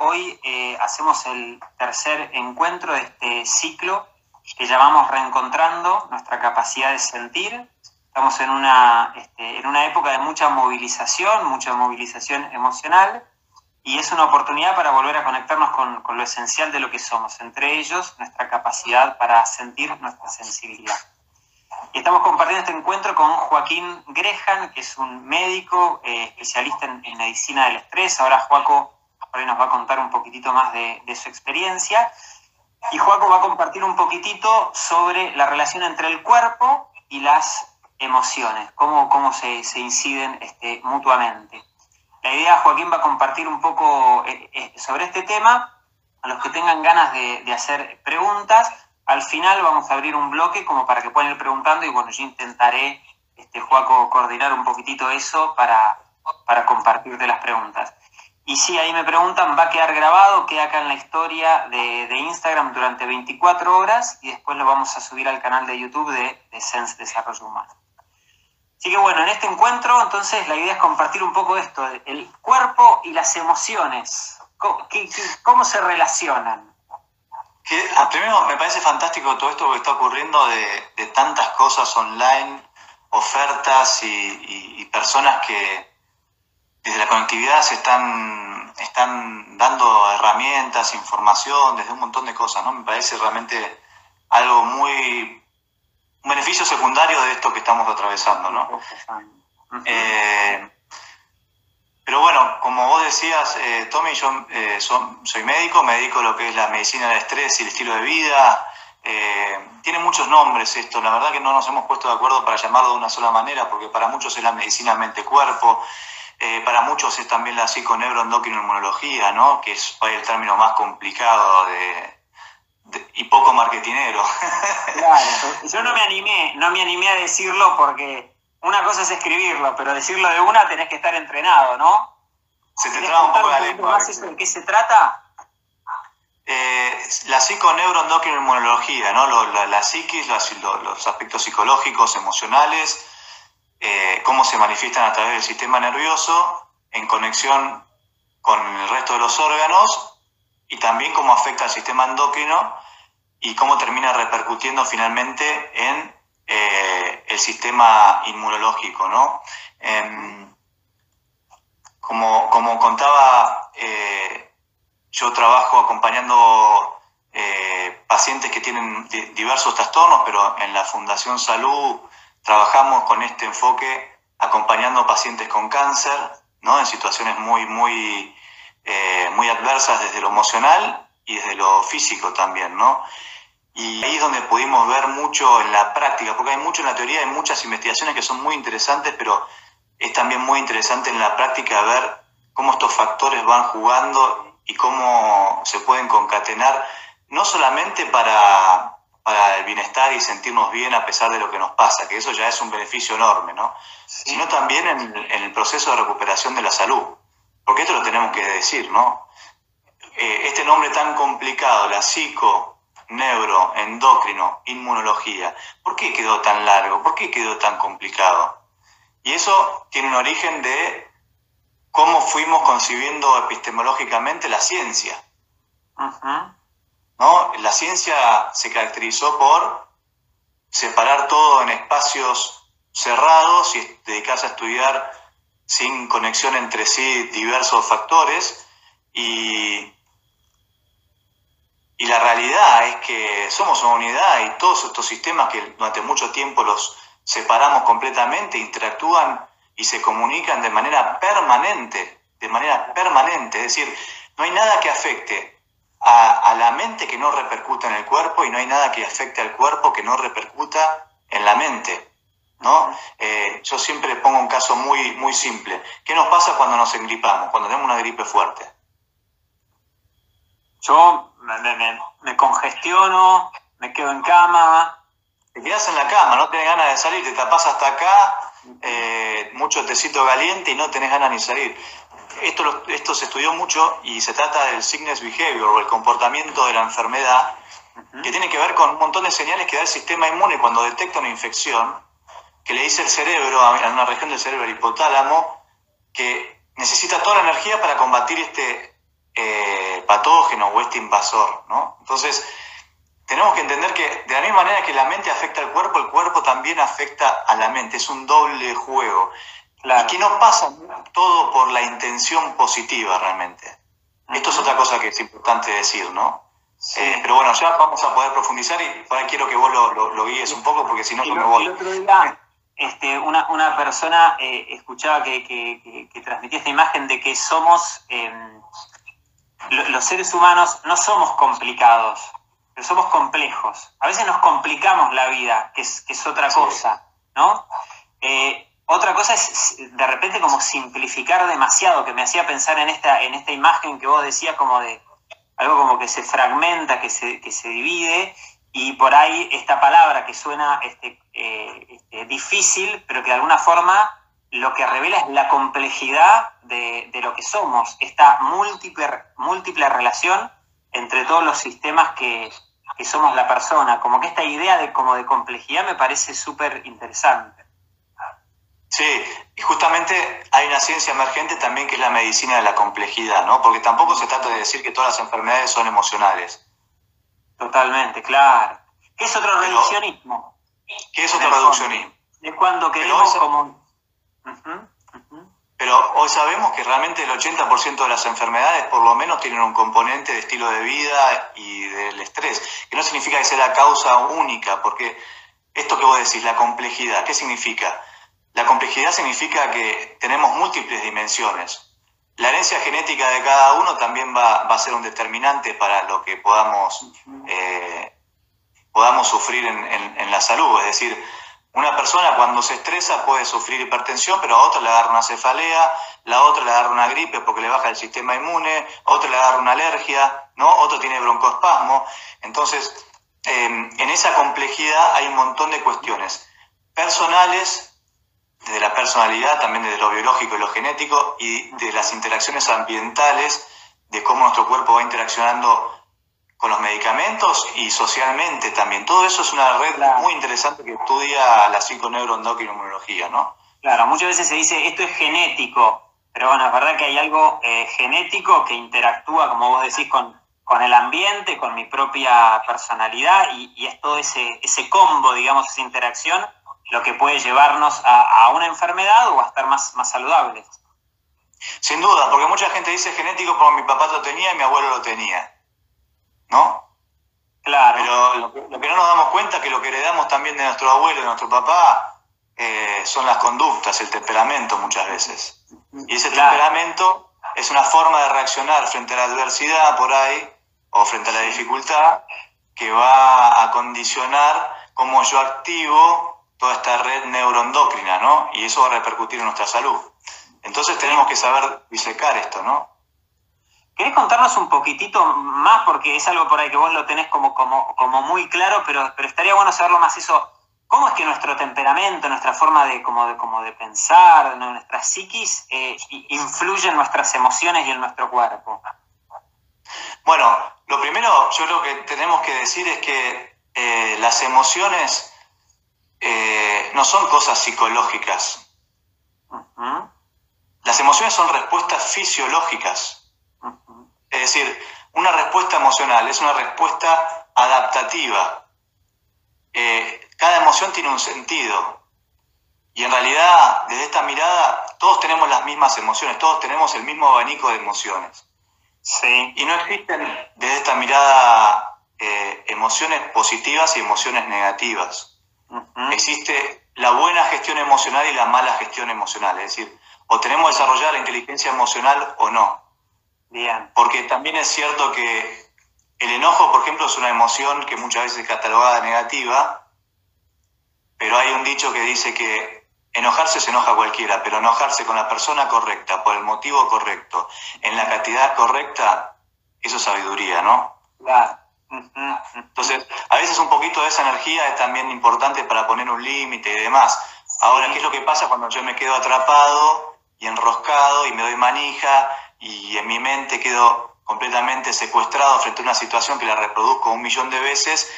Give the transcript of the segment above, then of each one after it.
Hoy eh, hacemos el tercer encuentro de este ciclo que llamamos Reencontrando nuestra capacidad de sentir. Estamos en una, este, en una época de mucha movilización, mucha movilización emocional, y es una oportunidad para volver a conectarnos con, lo esencial de lo que somos, entre ellos nuestra capacidad para sentir nuestra sensibilidad. Estamos compartiendo este encuentro con Joaquín Grejan, que es un médico eh, especialista en, en, medicina del estrés. Ahora Joaco nos va a contar un poquitito más de, su experiencia. Y Joaco va a compartir un poquitito sobre la relación entre el cuerpo y las emociones, cómo, cómo se, se inciden este, mutuamente. La idea, Joaquín va a compartir un poco eh, eh, sobre este tema. A los que tengan ganas de, de hacer preguntas, al final vamos a abrir un bloque como para que puedan ir preguntando y bueno, yo intentaré, este, Joaco, coordinar un poquitito eso para, para compartirte las preguntas. Y sí, ahí me preguntan, va a quedar grabado, queda acá en la historia de, de, Instagram durante 24 horas y después lo vamos a subir al canal de YouTube de, de Sense Desarrollo Humano. Así que bueno, en este encuentro entonces la idea es compartir un poco esto, el cuerpo y las emociones, cómo, se relacionan. Ah, primero me parece fantástico todo esto que está ocurriendo de, de tantas cosas online, ofertas y, personas que desde la conectividad se están, están dando herramientas, información, desde un montón de cosas, ¿no? Me parece realmente algo muy un beneficio secundario de esto que estamos atravesando, ¿no? Eh, pero bueno, como vos decías, eh, Tommy, yo eh, son, soy médico, me dedico a lo que es la medicina del estrés y el estilo de vida. Eh, tiene muchos nombres esto, la verdad que no nos hemos puesto de acuerdo para llamarlo de una sola manera, porque para muchos es la medicina mente-cuerpo, eh, para muchos es también la psiconeuroendocrinoinmunología, ¿no? que es el término más complicado de, de, y poco marketinero. Claro, yo no me animé, no me animé a decirlo porque una cosa es escribirlo, pero decirlo de una tenés que estar entrenado, ¿no? Se te traba un poco la lengua. Más eso, ¿En qué se trata? Eh, la psiconeuroendocrinoinmunología, ¿no? Lo, la, la, psiquis, los, los, aspectos psicológicos, emocionales, eh, cómo se manifiestan a través del sistema nervioso en conexión con el resto de los órganos y también cómo afecta al sistema endocrino y cómo termina repercutiendo finalmente en eh, el sistema inmunológico, ¿no? Eh, como, como, contaba, eh, yo trabajo acompañando pacientes que tienen diversos trastornos, pero en la Fundación Salud trabajamos con este enfoque acompañando pacientes con cáncer, ¿no? En situaciones muy, muy, eh, muy adversas desde lo emocional y desde lo físico también, ¿no? Y ahí es donde pudimos ver mucho en la práctica, porque hay mucho en la teoría, hay muchas investigaciones que son muy interesantes, pero es también muy interesante en la práctica ver cómo estos factores van jugando y cómo se pueden concatenar, no solamente para, para el bienestar y sentirnos bien a pesar de lo que nos pasa, que eso ya es un beneficio enorme, ¿no? Sí. Sino también en, en, el proceso de recuperación de la salud, porque esto lo tenemos que decir, ¿no? Eh, este nombre tan complicado, la psico, neuro, endocrino, inmunología. ¿Por qué quedó tan largo? ¿Por qué quedó tan complicado? Y eso tiene un origen de cómo fuimos concibiendo epistemológicamente la ciencia. Uh -huh. ¿No? La ciencia se caracterizó por separar todo en espacios cerrados y dedicarse a estudiar sin conexión entre sí diversos factores y y la realidad es que somos una unidad y todos estos sistemas que durante mucho tiempo los separamos completamente, interactúan y se comunican de manera permanente, de manera permanente. Es decir, no hay nada que afecte a, a la mente que no repercuta en el cuerpo y no hay nada que afecte al cuerpo que no repercuta en la mente. ¿no? Eh, yo siempre pongo un caso muy, muy simple. ¿Qué nos pasa cuando nos engripamos, cuando tenemos una gripe fuerte? Yo me, me, me, congestiono, me quedo en cama. Te quedas en la cama, no tenés ganas de salir, te tapas hasta acá, eh, mucho tecito caliente y no tenés ganas ni salir. Esto, lo, esto se estudió mucho y se trata del sickness behavior o el comportamiento de la enfermedad, uh -huh. que tiene que ver con un montón de señales que da el sistema inmune cuando detecta una infección, que le dice el cerebro, a una región del cerebro, el hipotálamo, que necesita toda la energía para combatir este patógeno o este invasor, ¿no? Entonces, tenemos que entender que de la misma manera que la mente afecta al cuerpo, el cuerpo también afecta a la mente, es un doble juego. Y que no pasa todo por la intención positiva realmente. Esto es otra cosa que es importante decir, ¿no? Eh, pero bueno, ya vamos a poder profundizar y por ahí quiero que vos lo, guíes un poco porque si no yo me voy. El otro día, este, una, persona eh, escuchaba que, transmitía esta imagen de que somos, em, los seres humanos no somos complicados, pero somos complejos. A veces nos complicamos la vida, que es, es otra cosa, ¿no? Es de repente como simplificar demasiado, que me hacía pensar en esta, en esta imagen que vos decías como de algo como que se fragmenta, que se, que se divide, y por ahí esta palabra que suena este, eh, este, difícil, pero que de alguna forma lo que revela es la complejidad de, lo que somos, esta múltiple, múltiple relación entre todos los sistemas que, que somos la persona. Como que esta idea de, como de complejidad me parece súper interesante. Sí, y justamente hay una ciencia emergente también que es la medicina de la complejidad, ¿no? Porque tampoco se trata de decir que todas las enfermedades son emocionales. Totalmente, claro. ¿Qué es otro reduccionismo? ¿Qué es otro reduccionismo? Es cuando queremos como... Pero hoy sabemos que realmente el 80% de las enfermedades por lo menos tienen un componente de estilo de vida y del estrés, que no significa que sea la causa única, porque esto que vos decís, la complejidad, ¿qué significa? La complejidad significa que tenemos múltiples dimensiones. La herencia genética de cada uno también va, a ser un determinante para lo que podamos, eh, podamos sufrir en, la salud. Es decir, una persona cuando se estresa puede sufrir hipertensión, pero a otra le agarra una cefalea, la otra le agarra una gripe porque le baja el sistema inmune, a otra le agarra una alergia, ¿no? otro tiene broncoespasmo. Entonces, eh, en esa complejidad hay un montón de cuestiones personales de la personalidad, también de lo biológico y lo genético, y de las interacciones ambientales, de cómo nuestro cuerpo va interaccionando con los medicamentos y socialmente también. Todo eso es una red muy interesante que estudia la psiconeuroendocrinología, ¿no? Claro, muchas veces se dice esto es genético, pero bueno, es verdad que hay algo eh, genético que interactúa, como vos decís, con, con el ambiente, con mi propia personalidad y, y es todo ese, ese combo, digamos, esa interacción lo que puede llevarnos a, una enfermedad o a estar más, más saludables. Sin duda, porque mucha gente dice genético porque mi papá lo tenía y mi abuelo lo tenía. ¿No? Claro. Pero lo que, no nos damos cuenta es que lo que heredamos también de nuestro abuelo de nuestro papá eh, son las conductas, el temperamento muchas veces. Y ese temperamento es una forma de reaccionar frente a la adversidad por ahí o frente a la dificultad que va a condicionar cómo yo activo toda esta red neuroendocrina, ¿no? Y eso va a repercutir en nuestra salud. Entonces tenemos que saber disecar esto, ¿no? ¿Querés contarnos un poquitito más? Porque es algo por ahí que vos lo tenés como, como, como muy claro, pero, pero estaría bueno saberlo más eso. ¿Cómo es que nuestro temperamento, nuestra forma de, como de, como de pensar, nuestra psiquis, eh, influye en nuestras emociones y en nuestro cuerpo? Bueno, lo primero yo creo que tenemos que decir es que eh, las emociones eh, no son cosas psicológicas. Las emociones son respuestas fisiológicas. Es decir, una respuesta emocional es una respuesta adaptativa. Eh, cada emoción tiene un sentido. Y en realidad, desde esta mirada, todos tenemos las mismas emociones, todos tenemos el mismo abanico de emociones. Y no existen desde esta mirada eh, emociones positivas y emociones negativas. Existe la buena gestión emocional y la mala gestión emocional, es decir, o tenemos desarrollada la inteligencia emocional o no. Bien. Porque también es cierto que el enojo, por ejemplo, es una emoción que muchas veces es catalogada negativa, pero hay un dicho que dice que enojarse se enoja cualquiera, pero enojarse con la persona correcta, por el motivo correcto, en la cantidad correcta, eso es sabiduría, ¿no? Claro. Entonces, a veces un poquito de esa energía es también importante para poner un límite y demás. Ahora, ¿qué es lo que pasa cuando yo me quedo atrapado y enroscado y me doy manija y en mi mente quedo completamente secuestrado frente a una situación que la reproduzco un millón de veces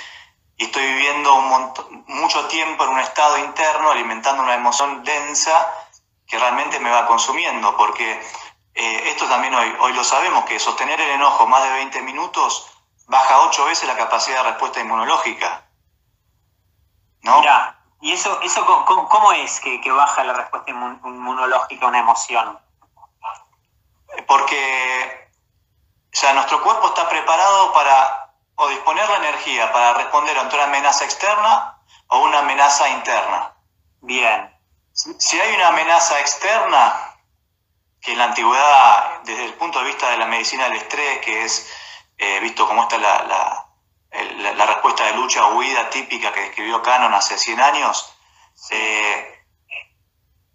y estoy viviendo un mucho tiempo en un estado interno alimentando una emoción densa que realmente me va consumiendo? Porque eh, esto también hoy, hoy lo sabemos, que sostener el enojo más de 20 minutos baja 8 veces la capacidad de respuesta inmunológica. ¿No? ¿y eso, eso cómo, es que, baja la respuesta inmunológica a una emoción? Porque o nuestro cuerpo está preparado para o disponer la energía para responder ante una amenaza externa o una amenaza interna. Bien. Si hay una amenaza externa, que en la antigüedad, desde el punto de vista de la medicina del estrés, que es eh, visto como esta la, la, la, respuesta de lucha huida típica que describió Cannon hace 100 años,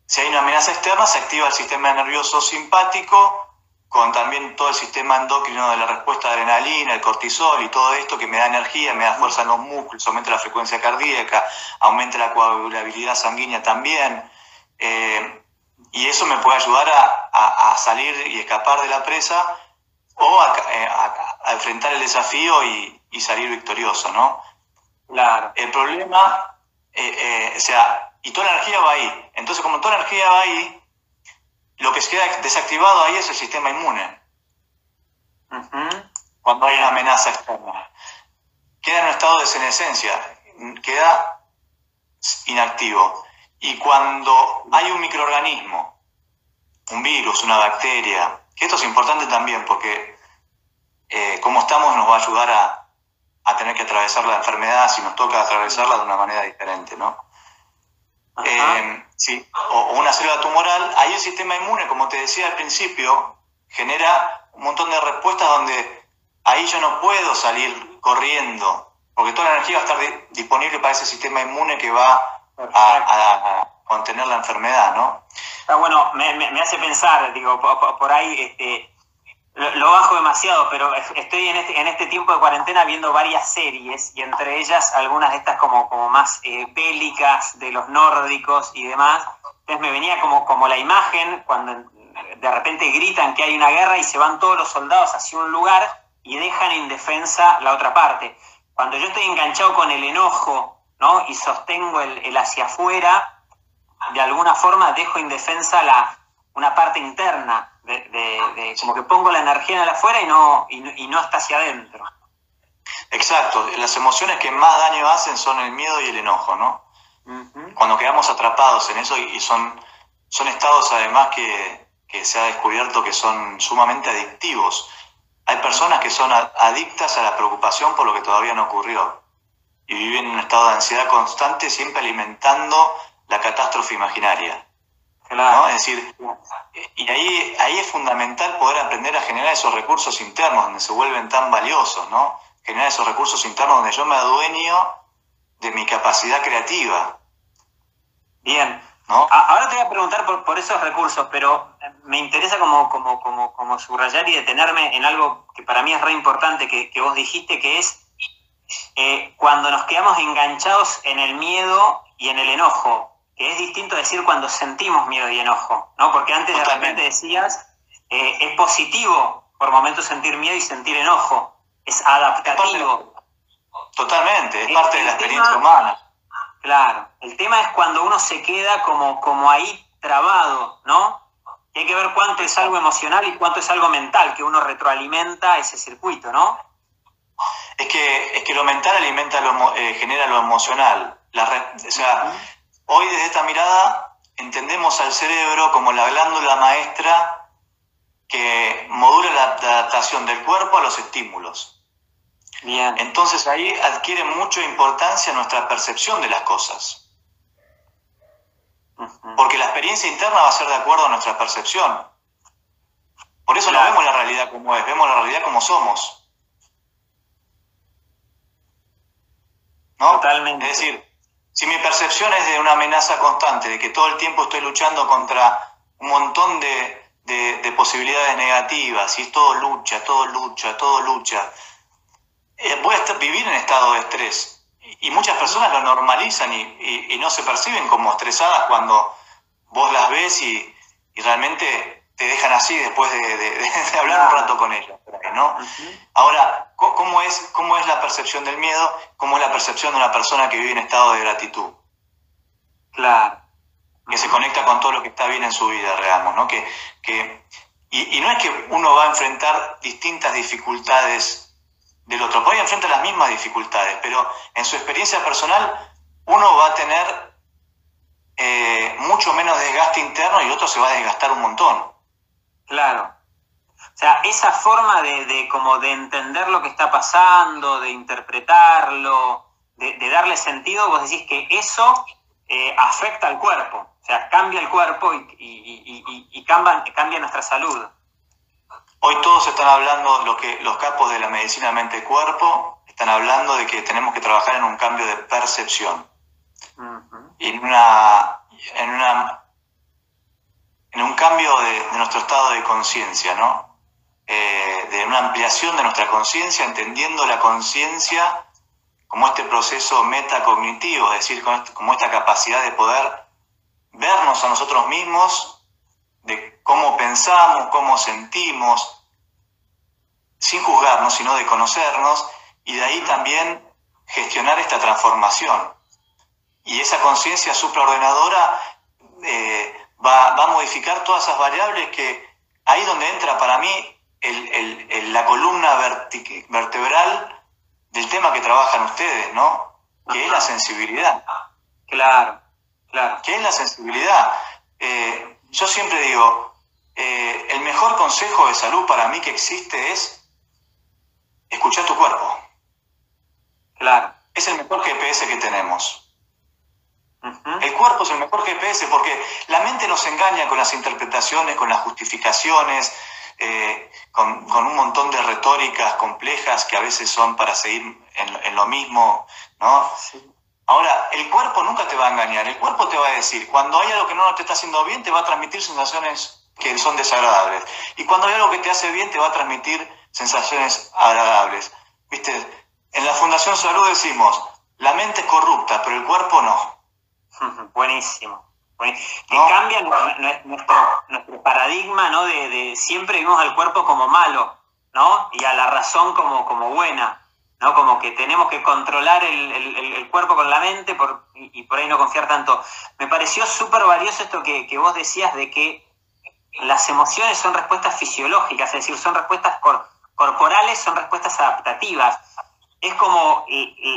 si hay una amenaza externa, se activa el sistema nervioso simpático, con también todo el sistema endocrino de la respuesta de adrenalina, el cortisol y todo esto que me da energía, me da fuerza en los músculos, aumenta la frecuencia cardíaca, aumenta la coagulabilidad sanguínea también. Eh, y eso me puede ayudar a, salir y escapar de la presa o a, eh, enfrentar el desafío y, salir victorioso, ¿no? Claro. El problema, eh, o sea, y toda la energía va ahí. Entonces, como toda la energía va ahí, lo que se queda desactivado ahí es el sistema inmune. Cuando hay una amenaza externa. Queda en un estado de senescencia, queda inactivo. Y cuando hay un microorganismo, un virus, una bacteria, que esto es importante también porque eh, como estamos nos va a ayudar a, tener que atravesar la enfermedad si nos toca atravesarla de una manera diferente, ¿no? Eh, sí, o, una célula tumoral, ahí el sistema inmune, como te decía al principio, genera un montón de respuestas donde ahí yo no puedo salir corriendo, porque toda la energía va a estar disponible para ese sistema inmune que va a, contener la enfermedad, ¿no? Ah, bueno, me, hace pensar, digo, por, ahí este, lo, bajo demasiado, pero estoy en este, en este tiempo de cuarentena viendo varias series y entre ellas algunas de estas como, como más eh, bélicas de los nórdicos y demás. Entonces me venía como, como la imagen cuando de repente gritan que hay una guerra y se van todos los soldados hacia un lugar y dejan indefensa la otra parte. Cuando yo estoy enganchado con el enojo ¿no? y sostengo el, el hacia afuera, de alguna forma dejo indefensa la, una parte interna de, como que pongo la energía en el afuera y no, y, no está hacia adentro. Exacto, las emociones que más daño hacen son el miedo y el enojo, ¿no? Cuando quedamos atrapados en eso y son, son estados además que, se ha descubierto que son sumamente adictivos. Hay personas que son adictas a la preocupación por lo que todavía no ocurrió y viven en un estado de ansiedad constante siempre alimentando la catástrofe imaginaria. Es decir, y ahí, ahí es fundamental poder aprender a generar esos recursos internos donde se vuelven tan valiosos, ¿no? Generar esos recursos internos donde yo me adueño de mi capacidad creativa. Bien. ¿No? Ahora te voy a preguntar por, esos recursos, pero me interesa como, como, como, como, subrayar y detenerme en algo que para mí es re importante que, vos dijiste, que es eh, cuando nos quedamos enganchados en el miedo y en el enojo que es distinto decir cuando sentimos miedo y enojo, ¿no? Porque antes de repente decías, eh, es positivo por momentos sentir miedo y sentir enojo, es adaptativo. Totalmente, es parte de la experiencia humana. Claro, el tema es cuando uno se queda como, como ahí trabado, ¿no? hay que ver cuánto es algo emocional y cuánto es algo mental, que uno retroalimenta ese circuito, ¿no? Es que, es que lo mental alimenta lo, eh, genera lo emocional. La, o sea, Hoy desde esta mirada entendemos al cerebro como la glándula maestra que modula la adaptación del cuerpo a los estímulos. Bien. Entonces ahí adquiere mucha importancia nuestra percepción de las cosas. Porque la experiencia interna va a ser de acuerdo a nuestra percepción. Por eso no vemos la realidad como es, vemos la realidad como somos. ¿No? Totalmente. Es decir, si mi percepción es de una amenaza constante, de que todo el tiempo estoy luchando contra un montón de, posibilidades negativas, y es todo lucha, todo lucha, todo lucha, eh, voy a vivir en estado de estrés. Y, muchas personas lo normalizan y, no se perciben como estresadas cuando vos las ves y, realmente te dejan así después de, hablar un rato con ellas. ¿no? Ahora, ¿cómo es, ¿cómo es la percepción del miedo? ¿Cómo es la percepción de una persona que vive en estado de gratitud? Claro. Que se conecta con todo lo que está bien en su vida, digamos, ¿no? Que, Y, no es que uno va a enfrentar distintas dificultades del otro, puede enfrentar las mismas dificultades, pero en su experiencia personal uno va a tener eh, mucho menos desgaste interno y el otro se va a desgastar un montón. Claro. O sea, esa forma de, como de entender lo que está pasando, de interpretarlo, de, darle sentido, vos decís que eso eh, afecta al cuerpo, o sea, cambia el cuerpo y, cambia, cambia, nuestra salud. Hoy todos están hablando, lo que, los capos de la medicina mente-cuerpo están hablando de que tenemos que trabajar en un cambio de percepción. Y en una, en una en un cambio de, nuestro estado de conciencia, ¿no? Eh, de una ampliación de nuestra conciencia, entendiendo la conciencia como este proceso metacognitivo, es decir, como esta capacidad de poder vernos a nosotros mismos, de cómo pensamos, cómo sentimos, sin juzgarnos, sino de conocernos, y de ahí también gestionar esta transformación. Y esa conciencia supraordenadora eh, va, a modificar todas esas variables que ahí donde entra para mí la columna vertebral del tema que trabajan ustedes, ¿no? Que es la sensibilidad. Claro, claro. ¿Qué es la sensibilidad? Eh, yo siempre digo, eh, el mejor consejo de salud para mí que existe es escuchar tu cuerpo. Claro. Es el mejor GPS que tenemos. El cuerpo es el mejor GPS porque la mente nos engaña con las interpretaciones, con las justificaciones, eh, con, un montón de retóricas complejas que a veces son para seguir en, lo mismo, ¿no? Ahora, el cuerpo nunca te va a engañar, el cuerpo te va a decir, cuando hay algo que no te está haciendo bien, te va a transmitir sensaciones que son desagradables. Y cuando hay algo que te hace bien, te va a transmitir sensaciones agradables. ¿Viste? En la Fundación Salud decimos, la mente es corrupta, pero el cuerpo no. Buenísimo. Que cambia nuestro, paradigma, ¿no? De, siempre vimos al cuerpo como malo, ¿no? Y a la razón como, como buena, ¿no? Como que tenemos que controlar el, cuerpo con la mente por, y, por ahí no confiar tanto. Me pareció súper valioso esto que, vos decías de que las emociones son respuestas fisiológicas, es decir, son respuestas corporales, son respuestas adaptativas es como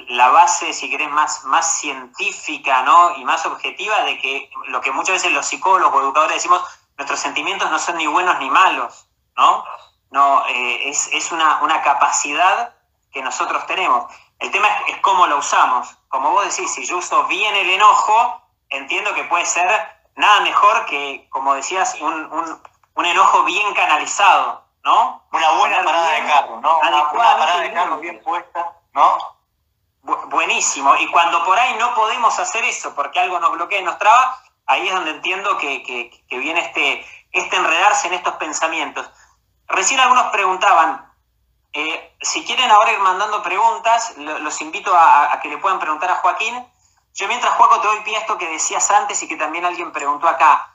la base, si querés, más, más científica ¿no? y más objetiva de que lo que muchas veces los psicólogos o educadores decimos, nuestros sentimientos no son ni buenos ni malos, ¿no? no eh, es, una, capacidad que nosotros tenemos. El tema es, cómo lo usamos. Como vos decís, si yo uso bien el enojo, entiendo que puede ser nada mejor que, como decías, un, un enojo bien canalizado, ¿no? Una buena parada de carro, ¿no? Una, parada de carro bien puesta, ¿no? buenísimo. Y cuando por ahí no podemos hacer eso porque algo nos bloquea y nos traba, ahí es donde entiendo que, viene este, este enredarse en estos pensamientos. Recién algunos preguntaban, eh, si quieren ahora ir mandando preguntas, los invito a, a, que le puedan preguntar a Joaquín. Yo mientras Juaco te doy pie a esto que decías antes y que también alguien preguntó acá.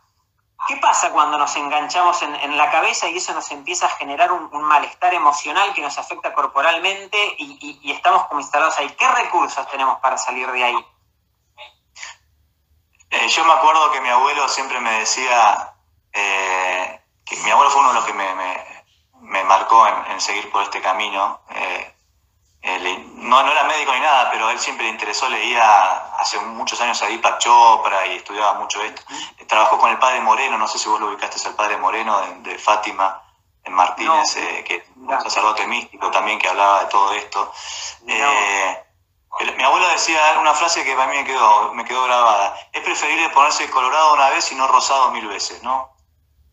¿Qué pasa cuando nos enganchamos en, la cabeza y eso nos empieza a generar un, malestar emocional que nos afecta corporalmente y, estamos como instalados ahí? ¿Qué recursos tenemos para salir de ahí? Eh, yo me acuerdo que mi abuelo siempre me decía, eh, que mi abuelo fue uno de los que me, marcó en, seguir por este camino. Eh, eh, no, no era médico ni nada, pero él siempre le interesó, leía hace muchos años a Deepak Chopra y estudiaba mucho esto. Trabajó con el padre Moreno, no sé si vos lo ubicaste, el padre Moreno de, Fátima en Martínez, eh, que es un sacerdote místico también que hablaba de todo esto. Eh, mi abuelo decía una frase que para mí me quedó, me quedó grabada. Es preferible ponerse colorado una vez y no rosado mil veces, ¿no?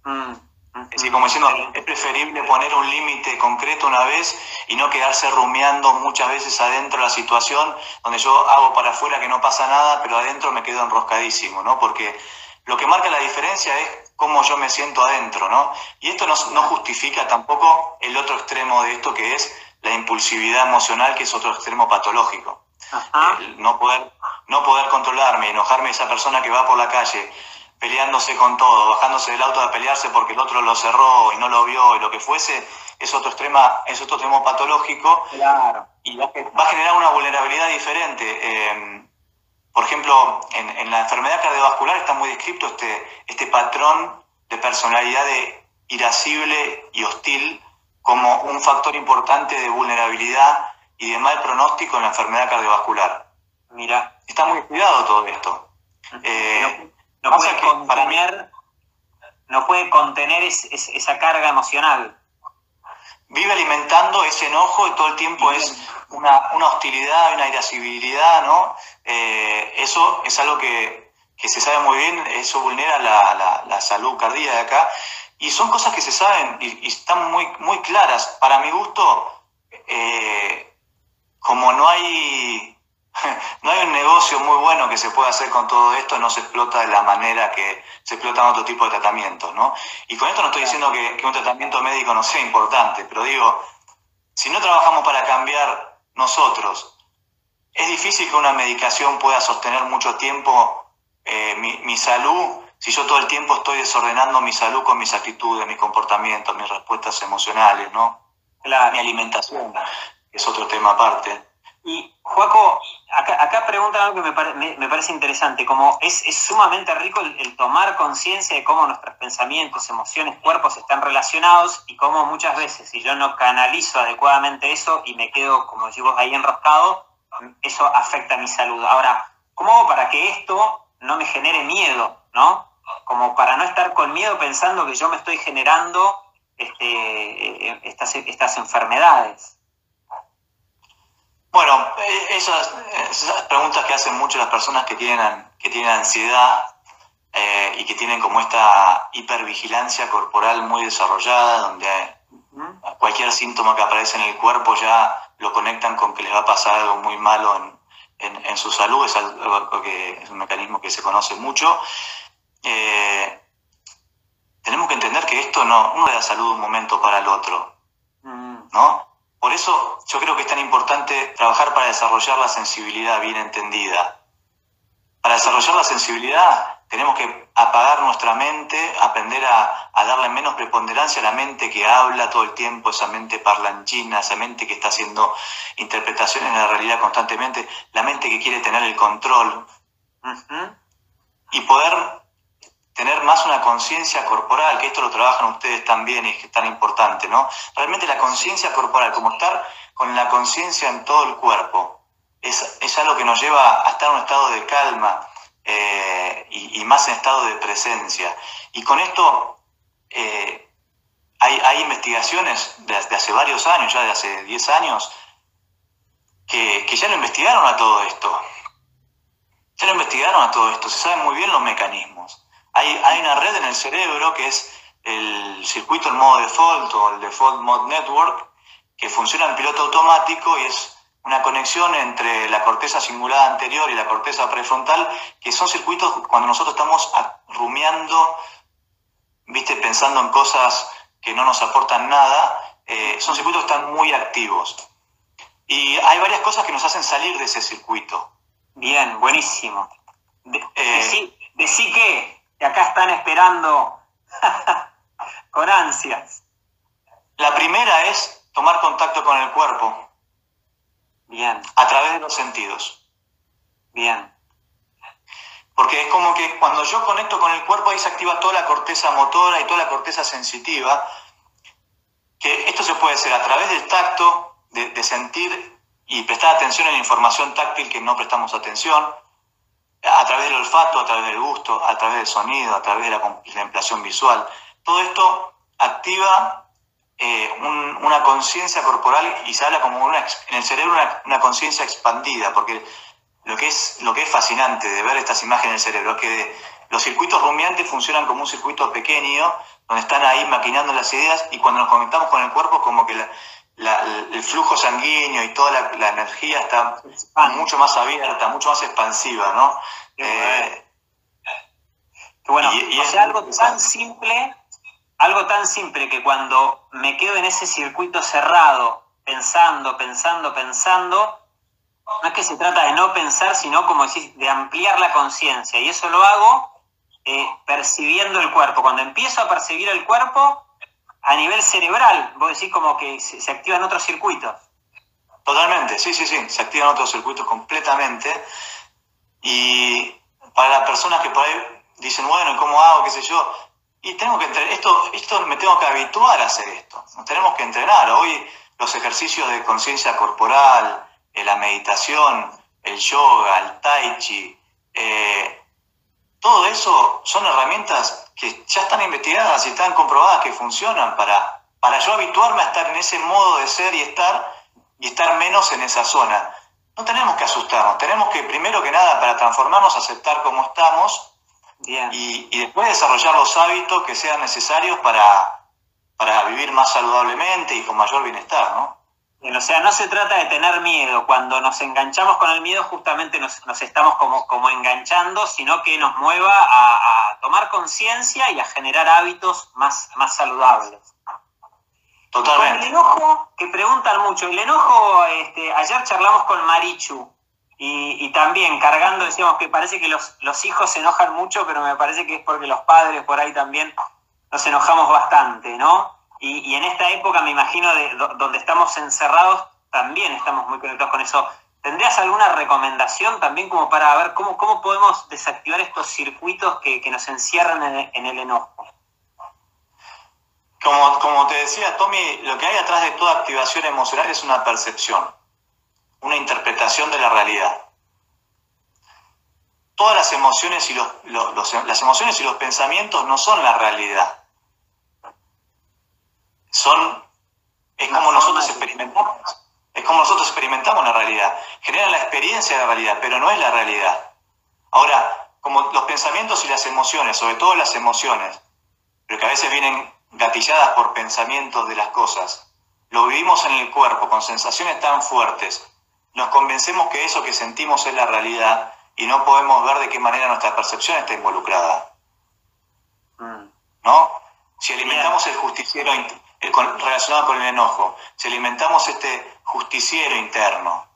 Mm. Es como diciendo, es preferible poner un límite concreto una vez y no quedarse rumiando muchas veces adentro de la situación, donde yo hago para afuera que no pasa nada, pero adentro me quedo enroscadísimo, ¿no? Porque lo que marca la diferencia es cómo yo me siento adentro, ¿no? Y esto no, justifica tampoco el otro extremo de esto, que es la impulsividad emocional, que es otro extremo patológico. no, poder, no poder controlarme, enojarme a esa persona que va por la calle peleándose con todo, bajándose del auto a pelearse porque el otro lo cerró y no lo vio y lo que fuese, es otro extrema, es otro extremo patológico claro. y va a generar una vulnerabilidad diferente. Eh, por ejemplo, en, la enfermedad cardiovascular está muy descrito este, este patrón de personalidad de irascible y hostil como un factor importante de vulnerabilidad y de mal pronóstico en la enfermedad cardiovascular. Mira. Está muy cuidado todo esto. Eh, no, puede contener, no puede contener esa carga emocional. Vive alimentando ese enojo y todo el tiempo es una, hostilidad, una irascibilidad, ¿no? Eh, eso es algo que, se sabe muy bien, eso vulnera la, salud cardíaca. Y son cosas que se saben y, están muy, muy claras. Para mi gusto, eh, como no hay no hay un negocio muy bueno que se pueda hacer con todo esto, no se explota de la manera que se explotan otro tipo de tratamientos, ¿no? Y con esto no estoy diciendo que, un tratamiento médico no sea importante, pero digo, si no trabajamos para cambiar nosotros, es difícil que una medicación pueda sostener mucho tiempo eh, mi, salud si yo todo el tiempo estoy desordenando mi salud con mis actitudes, mis comportamientos, mis respuestas emocionales, ¿no? Mi alimentación, es otro tema aparte. Y, Juaco, acá, acá preguntan algo que me, parece interesante, como es, sumamente rico el, tomar conciencia de cómo nuestros pensamientos, emociones, cuerpos están relacionados y cómo muchas veces si yo no canalizo adecuadamente eso y me quedo, como decimos, ahí enroscado, eso afecta mi salud. Ahora, ¿cómo hago para que esto no me genere miedo, no? Como para no estar con miedo pensando que yo me estoy generando este, eh, estas, estas enfermedades. Bueno, eh, esas, esas, preguntas que hacen mucho las personas que tienen, que tienen ansiedad eh, y que tienen como esta hipervigilancia corporal muy desarrollada, donde cualquier síntoma que aparece en el cuerpo ya lo conectan con que les va a pasar algo muy malo en, en, su salud, es algo que es un mecanismo que se conoce mucho. Eh, tenemos que entender que esto no, no da salud de un momento para el otro, ¿no? Por eso yo creo que es tan importante trabajar para desarrollar la sensibilidad bien entendida. Para desarrollar la sensibilidad tenemos que apagar nuestra mente, aprender a, darle menos preponderancia a la mente que habla todo el tiempo, esa mente parlanchina, esa mente que está haciendo interpretaciones de la realidad constantemente, la mente que quiere tener el control. Y poder tener más una conciencia corporal, que esto lo trabajan ustedes también y es tan importante, ¿no? Realmente la conciencia corporal, como estar con la conciencia en todo el cuerpo, es, es, algo que nos lleva a estar en un estado de calma eh, y, más en estado de presencia. Y con esto eh, hay, hay, investigaciones de, hace varios años, ya de hace 10 años, que, que ya lo investigaron a todo esto. Ya lo investigaron a todo esto, se saben muy bien los mecanismos. Hay, una red en el cerebro que es el circuito en modo default o el Default Mode Network, que funciona en piloto automático y es una conexión entre la corteza cingulada anterior y la corteza prefrontal, que son circuitos cuando nosotros estamos rumiando, viste, pensando en cosas que no nos aportan nada, eh, son circuitos que están muy activos. Y hay varias cosas que nos hacen salir de ese circuito. Bien, buenísimo. Eh, decí que y acá están esperando con ansias. La primera es tomar contacto con el cuerpo. Bien. A través de los sentidos. Bien. Porque es como que cuando yo conecto con el cuerpo ahí se activa toda la corteza motora y toda la corteza sensitiva. Que esto se puede hacer a través del tacto, de, de sentir y prestar atención a la información táctil que no prestamos atención a través del olfato, a través del gusto, a través del sonido, a través de la contemplación visual. Todo esto activa eh, una conciencia corporal y se habla como una, en el cerebro una, conciencia expandida, porque lo que, es, lo que es fascinante de ver estas imágenes del cerebro es que los circuitos rumiantes funcionan como un circuito pequeño, donde están ahí maquinando las ideas y cuando nos conectamos con el cuerpo como que el flujo sanguíneo y toda la, energía está mucho más abierta, mucho más expansiva, ¿no? Eh, bueno, y, es algo tan simple, algo tan simple que cuando me quedo en ese circuito cerrado, pensando, pensando, pensando, no es que se trata de no pensar, sino como decir, de ampliar la conciencia. Y eso lo hago eh, percibiendo el cuerpo. Cuando empiezo a percibir el cuerpo, a nivel cerebral, vos decís como que se, activan otros circuitos. Totalmente, sí, sí, sí, se activan otros circuitos completamente. Y para las personas que por ahí dicen, bueno, ¿cómo hago? ¿Qué sé yo? Y tenemos que esto, esto me tengo que habituar a hacer esto. Tenemos que entrenar. Hoy los ejercicios de conciencia corporal, eh, la meditación, el yoga, el tai chi, eh, todo eso son herramientas que ya están investigadas y están comprobadas que funcionan para, para yo habituarme a estar en ese modo de ser y estar y estar menos en esa zona. No tenemos que asustarnos, tenemos que primero que nada para transformarnos aceptar cómo estamos y, y, después desarrollar los hábitos que sean necesarios para, para vivir más saludablemente y con mayor bienestar, ¿no? O sea, no se trata de tener miedo. Cuando nos enganchamos con el miedo, justamente nos, nos estamos como, como enganchando, sino que nos mueva a, a tomar conciencia y a generar hábitos más, más saludables. Totalmente. Con el enojo, que preguntan mucho, el enojo, este, ayer charlamos con Marichu, y, y, también cargando, decíamos que parece que los, los hijos se enojan mucho, pero me parece que es porque los padres por ahí también nos enojamos bastante, ¿no? Y, en esta época, me imagino, de, donde estamos encerrados, también estamos muy conectados con eso. ¿Tendrías alguna recomendación también como para ver cómo, cómo podemos desactivar estos circuitos que, que nos encierran en el, en el enojo? Como, como te decía, Tommy, lo que hay atrás de toda activación emocional es una percepción una interpretación de la realidad. Todas las emociones y los, las emociones y los pensamientos no son la realidad. Son es como nosotros experimentamos. Es como nosotros experimentamos la realidad. Generan la experiencia de la realidad, pero no es la realidad. Ahora, como los pensamientos y las emociones, sobre todo las emociones, pero que a veces vienen gatilladas por pensamientos de las cosas, lo vivimos en el cuerpo con sensaciones tan fuertes nos convencemos que eso que sentimos es la realidad y no podemos ver de qué manera nuestra percepción está involucrada. Mm. ¿No? Si alimentamos el justiciero relacionado con el enojo, si alimentamos este justiciero interno,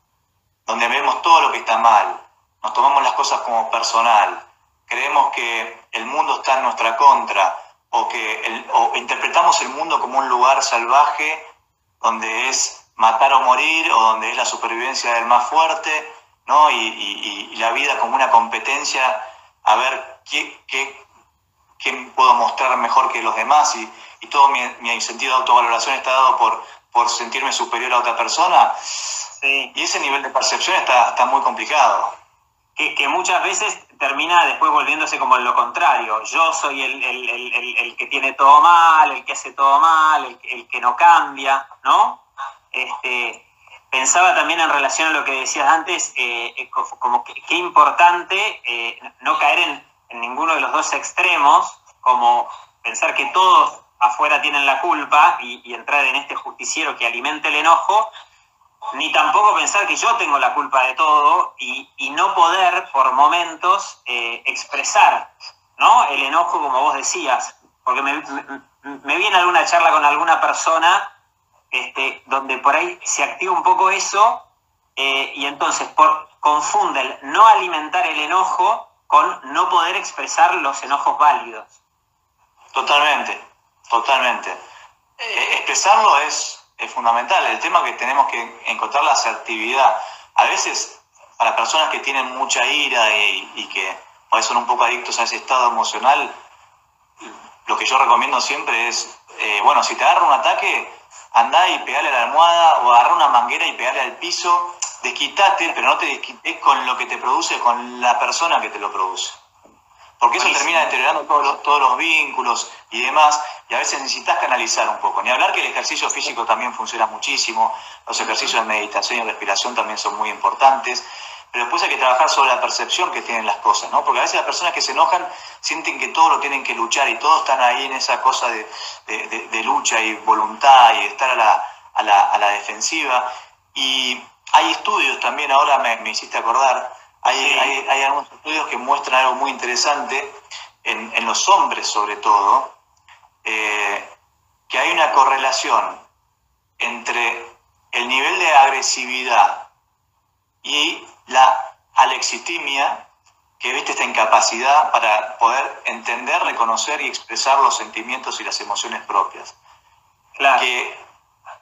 donde vemos todo lo que está mal, nos tomamos las cosas como personal, creemos que el mundo está en nuestra contra, o que o interpretamos el mundo como un lugar salvaje donde es matar o morir, o donde es la supervivencia del más fuerte, ¿no? Y, la vida como una competencia, a ver qué, qué, puedo mostrar mejor que los demás, y, todo mi, sentido de autovaloración está dado por, por sentirme superior a otra persona. Y ese nivel de percepción está, está muy complicado. Que, muchas veces termina después volviéndose como lo contrario. Yo soy el, que tiene todo mal, el que hace todo mal, el, el que no cambia, ¿no? Este, pensaba también en relación a lo que decías antes, eh, eh, como que qué importante eh, no caer en, ninguno de los dos extremos, como pensar que todos afuera tienen la culpa y, entrar en este justiciero que alimenta el enojo, ni tampoco pensar que yo tengo la culpa de todo y, no poder por momentos expresar ¿no? el enojo como vos decías, porque me, me, me vi en alguna charla con alguna persona este, donde por ahí se activa un poco eso eh, y entonces por, confunde el no alimentar el enojo con no poder expresar los enojos válidos. Totalmente, totalmente. Eh, expresarlo es, fundamental. El tema que tenemos que encontrar la asertividad. A veces, para personas que tienen mucha ira y, que por son un poco adictos a ese estado emocional, lo que yo recomiendo siempre es, eh, bueno, si te agarra un ataque, andá y pegale a la almohada o agarra una manguera y pegale al piso, desquitate, pero no te desquites con lo que te produce, con la persona que te lo produce. Porque eso termina deteriorando todos los, todos los vínculos y demás, y a veces necesitas canalizar un poco. Ni hablar que el ejercicio físico también funciona muchísimo, los ejercicios de meditación y respiración también son muy importantes, pero después hay que trabajar sobre la percepción que tienen las cosas, ¿no? Porque a veces las personas que se enojan sienten que todo lo tienen que luchar y todos están ahí en esa cosa de, lucha y voluntad y estar a la, a la, defensiva. Y hay estudios también, ahora me, hiciste acordar, hay, hay, algunos estudios que muestran algo muy interesante, en, los hombres sobre todo, eh, que hay una correlación entre el nivel de agresividad y la alexitimia, que viste esta incapacidad para poder entender, reconocer y expresar los sentimientos y las emociones propias. Claro. Que,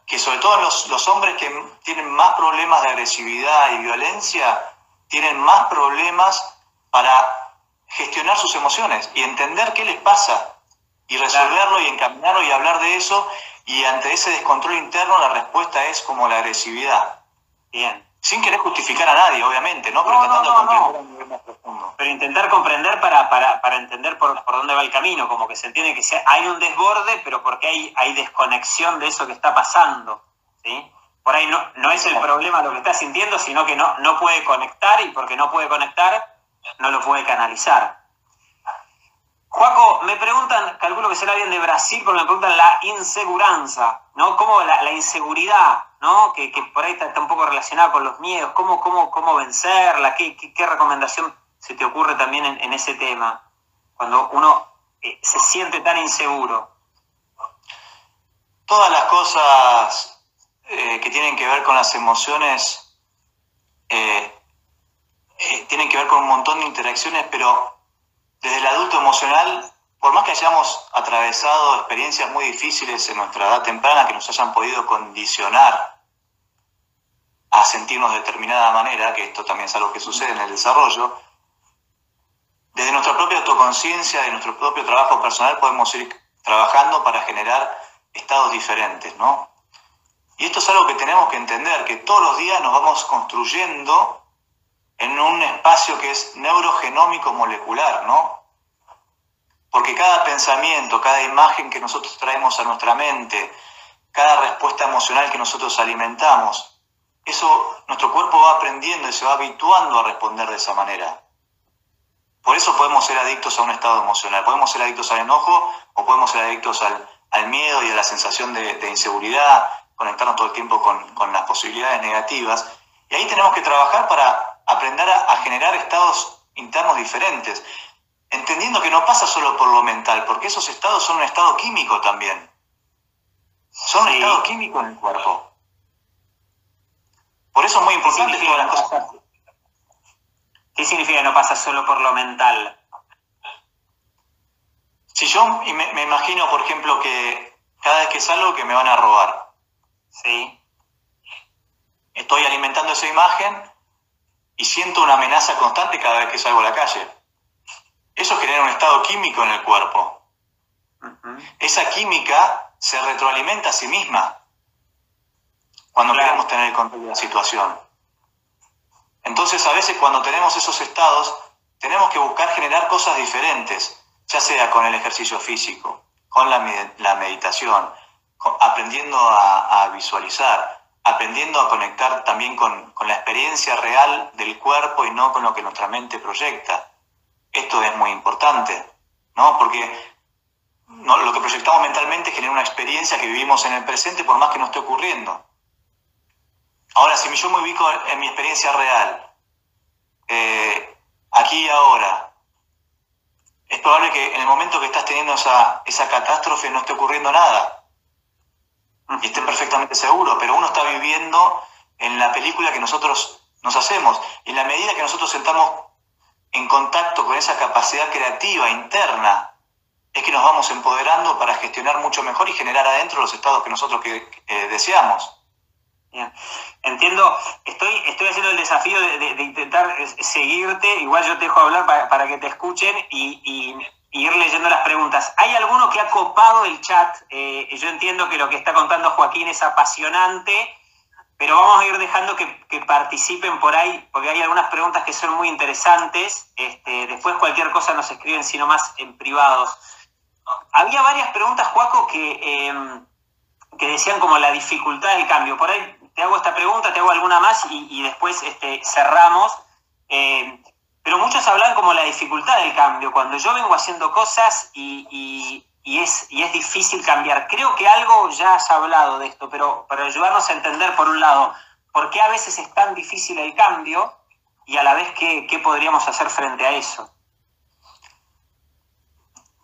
que sobre todo los, los hombres que tienen más problemas de agresividad y violencia, tienen más problemas para gestionar sus emociones y entender qué les pasa y resolverlo y encaminarlo y hablar de eso. Y ante ese descontrol interno la respuesta es como la agresividad. Bien. Sin querer justificar a nadie, obviamente, ¿no? Pero intentando comprender más profundo. Pero intentar comprender para, para, para entender por, por, dónde va el camino, como que se entiende que hay un desborde, pero porque hay, hay desconexión de eso que está pasando. ¿sí? Por ahí no, no es el problema lo que está sintiendo, sino que no, no puede conectar y porque no puede conectar, no lo puede canalizar. Juaco, me preguntan, calculo que será bien de Brasil, pero me preguntan la inseguranza, ¿no? ¿Cómo la, inseguridad, ¿no? Que, por ahí está, un poco relacionada con los miedos, ¿cómo, cómo, cómo vencerla? ¿Qué, qué, recomendación se te ocurre también en, ese tema? Cuando uno eh, se siente tan inseguro. Todas las cosas eh, que tienen que ver con las emociones eh, tienen que ver con un montón de interacciones, pero desde el adulto emocional, por más que hayamos atravesado experiencias muy difíciles en nuestra edad temprana que nos hayan podido condicionar a sentirnos de determinada manera, que esto también es algo que sucede en el desarrollo, desde nuestra propia autoconciencia, y nuestro propio trabajo personal, podemos ir trabajando para generar estados diferentes, ¿no? Y esto es algo que tenemos que entender, que todos los días nos vamos construyendo en un espacio que es neurogenómico molecular, ¿no? Porque cada pensamiento, cada imagen que nosotros traemos a nuestra mente, cada respuesta emocional que nosotros alimentamos, eso nuestro cuerpo va aprendiendo y se va habituando a responder de esa manera. Por eso podemos ser adictos a un estado emocional, podemos ser adictos al enojo o podemos ser adictos al, miedo y a la sensación de, inseguridad, conectarnos todo el tiempo con, con las posibilidades negativas. Y ahí tenemos que trabajar para aprender a, generar estados internos diferentes, entendiendo que no pasa solo por lo mental, porque esos estados son un estado químico también. Son un estado químico en el cuerpo. Por eso es muy importante ¿Qué significa, ¿Qué significa no pasa solo por lo mental? Si yo me, me, imagino, por ejemplo, que cada vez que salgo que me van a robar. Sí. Estoy alimentando esa imagen y siento una amenaza constante cada vez que salgo a la calle. Eso genera un estado químico en el cuerpo. Esa química se retroalimenta a sí misma cuando queremos tener el control de la situación. Entonces, a veces cuando tenemos esos estados, tenemos que buscar generar cosas diferentes, ya sea con el ejercicio físico, con la, meditación, aprendiendo a visualizar, aprendiendo a conectar también con, la experiencia real del cuerpo y no con lo que nuestra mente proyecta. Esto es muy importante, ¿no? Porque lo que proyectamos mentalmente genera una experiencia que vivimos en el presente por más que no esté ocurriendo. Ahora, si yo me ubico en mi experiencia real, eh, aquí y ahora, es probable que en el momento que estás teniendo esa, esa catástrofe no esté ocurriendo nada y estén perfectamente seguros, pero uno está viviendo en la película que nosotros nos hacemos. Y en la medida que nosotros sentamos en contacto con esa capacidad creativa interna, es que nos vamos empoderando para gestionar mucho mejor y generar adentro los estados que nosotros que, deseamos. Entiendo, estoy, estoy haciendo el desafío de, intentar seguirte, igual yo te dejo hablar para, que te escuchen y ir leyendo las preguntas. ¿Hay alguno que ha copado el chat? Eh, yo entiendo que lo que está contando Joaquín es apasionante, pero vamos a ir dejando que, participen por ahí, porque hay algunas preguntas que son muy interesantes. Este, después cualquier cosa nos escriben, sino más en privados. Había varias preguntas, Joaco, que, em, que decían como la dificultad del cambio. Por ahí te hago esta pregunta, te hago alguna más y, después este, cerramos. Eh, pero muchos hablan como la dificultad del cambio, cuando yo vengo haciendo cosas y, es, es difícil cambiar. Creo que algo ya has hablado de esto, pero para ayudarnos a entender, por un lado, por qué a veces es tan difícil el cambio y a la vez qué, podríamos hacer frente a eso.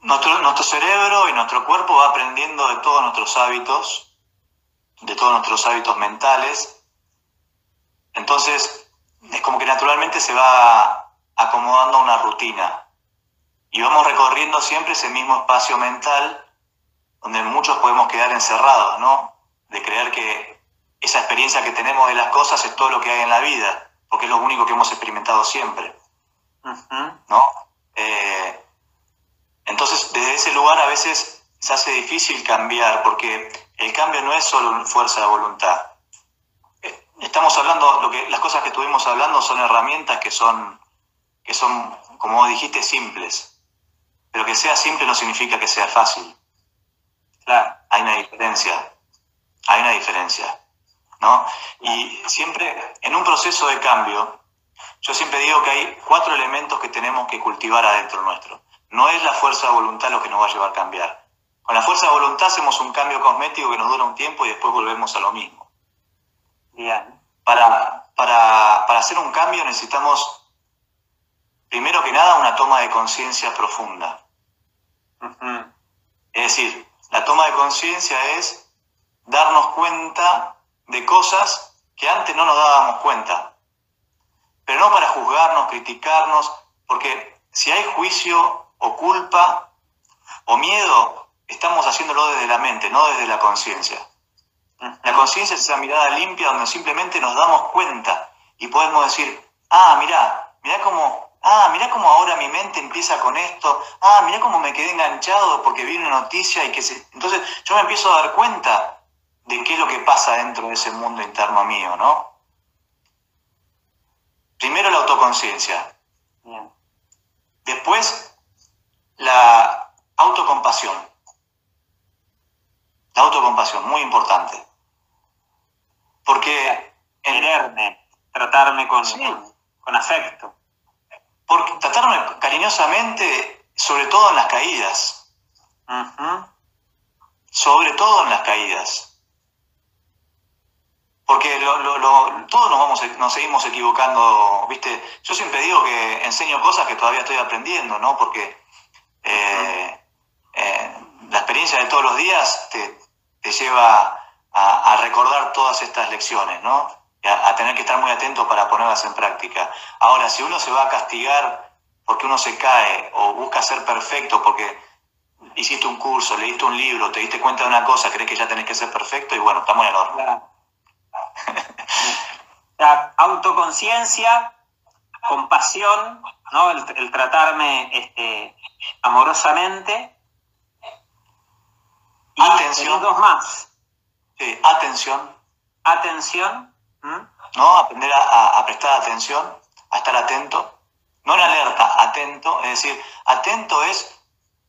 Nuestro, nuestro cerebro y nuestro cuerpo va aprendiendo de todos nuestros hábitos, de todos nuestros hábitos mentales. Entonces, es como que naturalmente se va acomodando una rutina. Y vamos recorriendo siempre ese mismo espacio mental donde muchos podemos quedar encerrados, ¿no? De creer que esa experiencia que tenemos de las cosas es todo lo que hay en la vida, porque es lo único que hemos experimentado siempre, ¿no? Eh, entonces, desde ese lugar a veces se hace difícil cambiar porque el cambio no es solo fuerza de voluntad. Eh, estamos hablando, lo que, las cosas que estuvimos hablando son herramientas que son, que son, como dijiste, simples. Pero que sea simple no significa que sea fácil. Claro. Hay una diferencia. Hay una diferencia. ¿no? Y siempre, en un proceso de cambio, yo siempre digo que hay cuatro elementos que tenemos que cultivar adentro nuestro. No es la fuerza de voluntad lo que nos va a llevar a cambiar. Con la fuerza de voluntad hacemos un cambio cosmético que nos dura un tiempo y después volvemos a lo mismo. Bien. Para, para, para hacer un cambio necesitamos, primero que nada, una toma de conciencia profunda. Es decir, la toma de conciencia es darnos cuenta de cosas que antes no nos dábamos cuenta. Pero no para juzgarnos, criticarnos, porque si hay juicio o culpa o miedo, estamos haciéndolo desde la mente, no desde la conciencia. La conciencia es esa mirada limpia donde simplemente nos damos cuenta y podemos decir, ah, mira, mira cómo, ah, mira cómo ahora mi mente empieza con esto, ah, mira cómo me quedé enganchado porque vi una noticia y que se... Entonces yo me empiezo a dar cuenta de qué es lo que pasa dentro de ese mundo interno mío, ¿no? Primero la autoconciencia. Después la autocompasión. La autocompasión, muy importante. Porque... Quererme, tratarme con, con, afecto. Porque tratarme cariñosamente, sobre todo en las caídas. Sobre todo en las caídas porque todos nos, vamos, nos seguimos equivocando, ¿viste? Yo siempre digo que enseño cosas que todavía estoy aprendiendo, ¿no? Porque eh, eh, la experiencia de todos los días te, lleva a, recordar todas estas lecciones, ¿no? A, tener que estar muy atento para ponerlas en práctica. Ahora, si uno se va a castigar porque uno se cae o busca ser perfecto porque hiciste un curso, leíste un libro, te diste cuenta de una cosa, crees que ya tenés que ser perfecto y bueno, estamos en el horno. La autoconciencia, compasión, ¿no? el, tratarme este, amorosamente. Y atención. dos más. Sí, atención. Atención. ¿No? Aprender a, prestar atención, a estar atento. No en alerta, atento. Es decir, atento es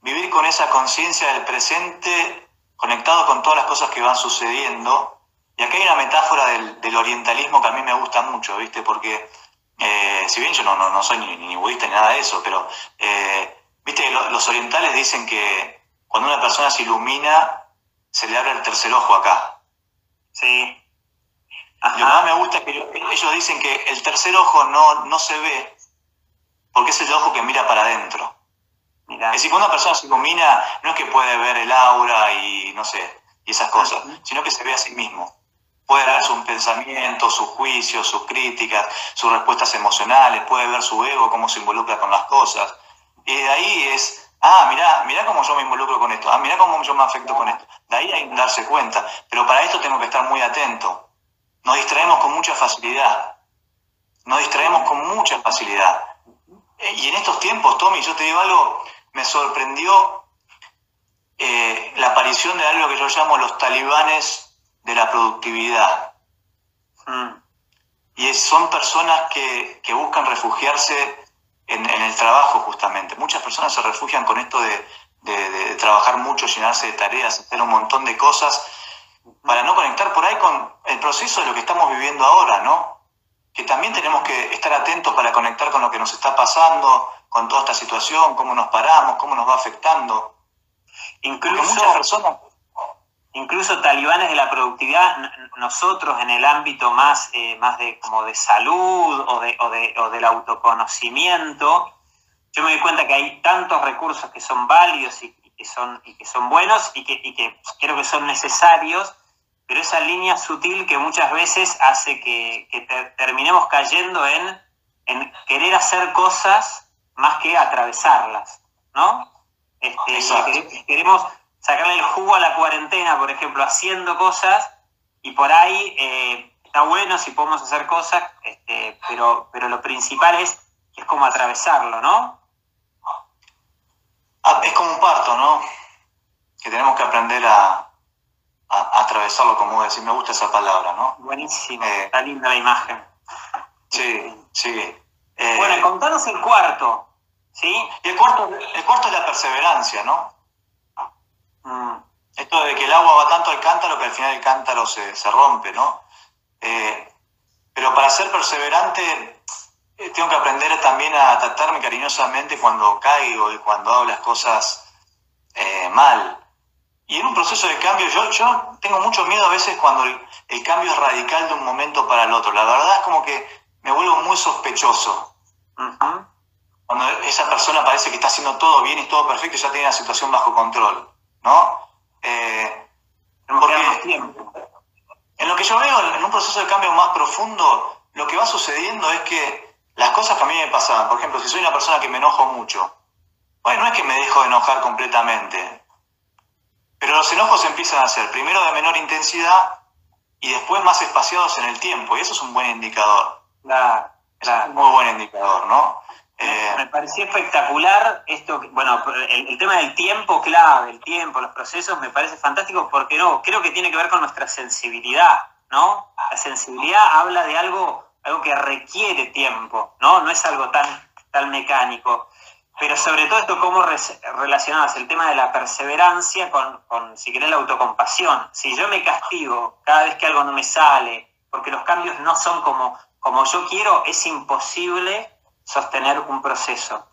vivir con esa conciencia del presente, conectado con todas las cosas que van sucediendo y acá hay una metáfora del, orientalismo que a mí me gusta mucho, ¿viste? Porque, eh, si bien yo no, no, soy ni, budista ni nada de eso, pero, eh, ¿viste? Los, orientales dicen que cuando una persona se ilumina, se le abre el tercer ojo acá. Sí. Lo que más me gusta es que ellos dicen que el tercer ojo no, no se ve porque es el ojo que mira para adentro. Es decir, cuando una persona se ilumina, no es que puede ver el aura y no sé, y esas cosas, sino que se ve a sí mismo puede ver sus pensamientos, sus juicios, sus críticas, sus respuestas emocionales, puede ver su ego, cómo se involucra con las cosas. Y de ahí es, ah, mira, mira cómo yo me involucro con esto, ah, mira cómo yo me afecto con esto. De ahí hay que darse cuenta. Pero para esto tengo que estar muy atento. Nos distraemos con mucha facilidad. Nos distraemos con mucha facilidad. Y en estos tiempos, Tommy, yo te digo algo, me sorprendió eh, la aparición de algo que yo llamo los talibanes de la productividad. Mm. Y son personas que, buscan refugiarse en, el trabajo justamente. Muchas personas se refugian con esto de, trabajar mucho, llenarse de tareas, hacer un montón de cosas, para no conectar por ahí con el proceso de lo que estamos viviendo ahora, ¿no? Que también tenemos que estar atentos para conectar con lo que nos está pasando, con toda esta situación, cómo nos paramos, cómo nos va afectando. Incluso muchas personas incluso talibanes de la productividad, nosotros en el ámbito más, eh, más de, como de salud o, de, o, de, o del autoconocimiento, yo me doy cuenta que hay tantos recursos que son válidos y, que, son, y que son buenos y que, y que, creo que son necesarios, pero esa línea sutil que muchas veces hace que, terminemos cayendo en, en, querer hacer cosas más que atravesarlas, ¿no? Este, queremos sacarle el jugo a la cuarentena, por ejemplo, haciendo cosas, y por ahí eh, está bueno si podemos hacer cosas, este, pero, pero lo principal es, es como atravesarlo, ¿no? Ah, es como un parto, ¿no? que tenemos que aprender a, atravesarlo, como decir, me gusta esa palabra, ¿no? Buenísimo, eh, está linda la imagen. Sí, sí. Eh, bueno, contanos el cuarto, ¿sí? el cuarto, el cuarto es la perseverancia, ¿no? Mm. Esto de que el agua va tanto al cántaro que al final el cántaro se, rompe, ¿no? Eh, pero para ser perseverante tengo que aprender también a tratarme cariñosamente cuando caigo y cuando hago las cosas mal. Y en un proceso de cambio, yo, yo tengo mucho miedo a veces cuando el, cambio es radical de un momento para el otro. La verdad es como que me vuelvo muy sospechoso. Cuando esa persona parece que está haciendo todo bien y todo perfecto y ya tiene la situación bajo control. ¿No? Eh, en lo que yo veo en un proceso de cambio más profundo, lo que va sucediendo es que las cosas que a mí me pasaban, por ejemplo, si soy una persona que me enojo mucho, bueno, no es que me dejo de enojar completamente, pero los enojos empiezan a ser primero de menor intensidad y después más espaciados en el tiempo, y eso es un buen indicador. Claro, Es un muy buen indicador, ¿no? Eh, me pareció espectacular esto, bueno, el, tema del tiempo clave, el tiempo, los procesos, me parece fantástico porque no, creo que tiene que ver con nuestra sensibilidad, ¿no? La sensibilidad habla de algo, algo que requiere tiempo, ¿no? No es algo tan, tan mecánico. Pero sobre todo esto, cómo relacionabas el tema de la perseverancia con, si querés, la autocompasión. Si yo me castigo cada vez que algo no me sale, porque los cambios no son como, como yo quiero, es imposible sostener un proceso.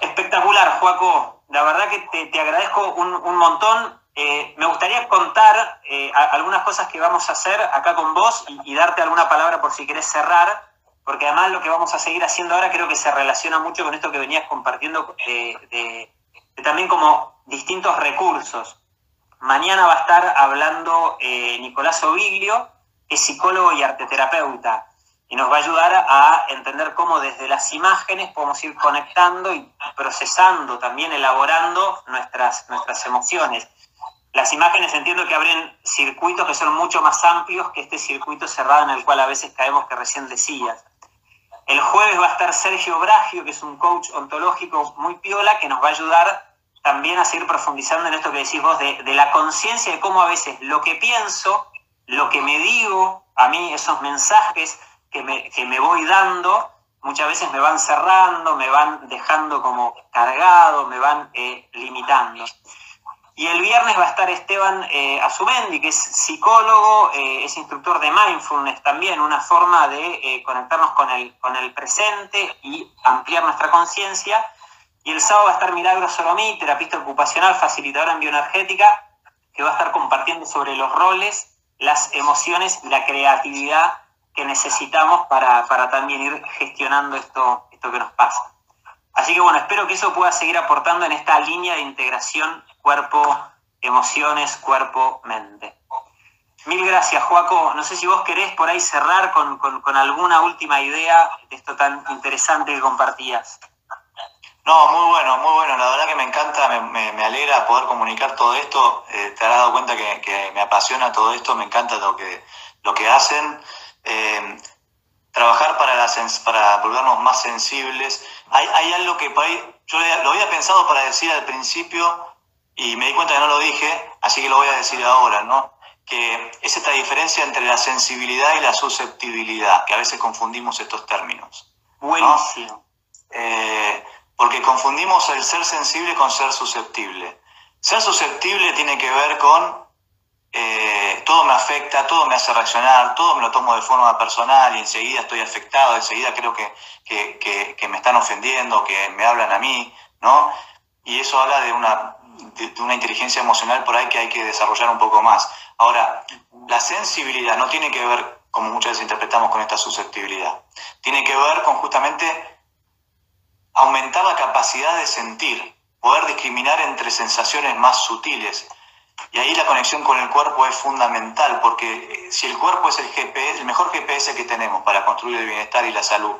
Espectacular, Joaco. La verdad que te, agradezco un, montón. Eh, me gustaría contar eh, algunas cosas que vamos a hacer acá con vos y, y darte alguna palabra por si querés cerrar porque además lo que vamos a seguir haciendo ahora creo que se relaciona mucho con esto que venías compartiendo de, también como distintos recursos. Mañana va a estar hablando eh, Nicolás Oviglio, que es psicólogo y arteterapeuta, y nos va a ayudar a entender cómo desde las imágenes podemos ir conectando y procesando, también elaborando nuestras, nuestras emociones. Las imágenes entiendo que abren circuitos que son mucho más amplios que este circuito cerrado en el cual a veces caemos que recién decías. El jueves va a estar Sergio Bragio, que es un coach ontológico muy piola, que nos va a ayudar también a seguir profundizando en esto que decís vos, de, la conciencia de cómo a veces lo que pienso, lo que me digo, a mí esos mensajes que me, voy dando, muchas veces me van cerrando, me van dejando como cargado, me van eh, limitando. Y el viernes va a estar Esteban eh, Azumendi, que es psicólogo, eh, es instructor de mindfulness también, una forma de eh, conectarnos con el, con el presente y ampliar nuestra conciencia. Y el sábado va a estar Milagro Solomí, terapista ocupacional, facilitadora en bioenergética, que va a estar compartiendo sobre los roles, las emociones y la creatividad que necesitamos para, para también ir gestionando esto, esto que nos pasa. Así que bueno, espero que eso pueda seguir aportando en esta línea de integración cuerpo, emociones, cuerpo, mente. Mil gracias, Joaco. No sé si vos querés por ahí cerrar con, alguna última idea de esto tan interesante que compartías. No, muy bueno, muy bueno. La verdad que me encanta, me, alegra poder comunicar todo esto. Eh, te has dado cuenta que, me apasiona todo esto, me encanta lo que, lo que hacen. Eh, trabajar para, para volvernos más sensibles. Hay, hay algo que por ahí, yo lo había pensado para decir al principio, y me di cuenta que no lo dije, así que lo voy a decir ahora, ¿no? Que es esta diferencia entre la sensibilidad y la susceptibilidad, que a veces confundimos estos términos. Buenísimo. Eh, porque confundimos el ser sensible con ser susceptible. Ser susceptible tiene que ver con eh, todo me afecta, todo me hace reaccionar, todo me lo tomo de forma personal y enseguida estoy afectado, enseguida creo que, que, me están ofendiendo, que me hablan a mí, ¿no? Y eso habla de una de, una inteligencia emocional por ahí que hay que desarrollar un poco más. Ahora, la sensibilidad no tiene que ver, como muchas veces interpretamos con esta susceptibilidad, tiene que ver con justamente aumentar la capacidad de sentir, poder discriminar entre sensaciones más sutiles. Y ahí la conexión con el cuerpo es fundamental, porque eh, si el cuerpo es el GPS, el mejor GPS que tenemos para construir el bienestar y la salud,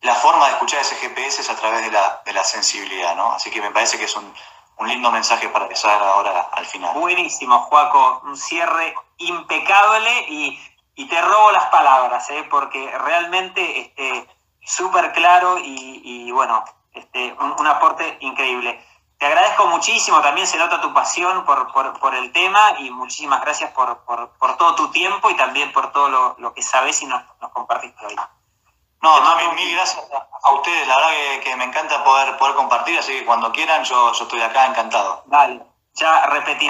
la forma de escuchar ese GPS es a través de la, de la sensibilidad, ¿no? Así que me parece que es un, un lindo mensaje para empezar ahora al final. Buenísimo, Juaco, un cierre impecable y, te robo las palabras, ¿eh? porque realmente este, súper claro y, bueno, este, un, aporte increíble. Te agradezco muchísimo, también se nota tu pasión por, por, el tema y muchísimas gracias por, por, todo tu tiempo y también por todo lo, lo que sabes y nos, nos compartiste hoy. No, también mil gracias a ustedes, la verdad que, me encanta poder, poder compartir, así que cuando quieran yo, yo estoy acá encantado. Vale, ya repetiré.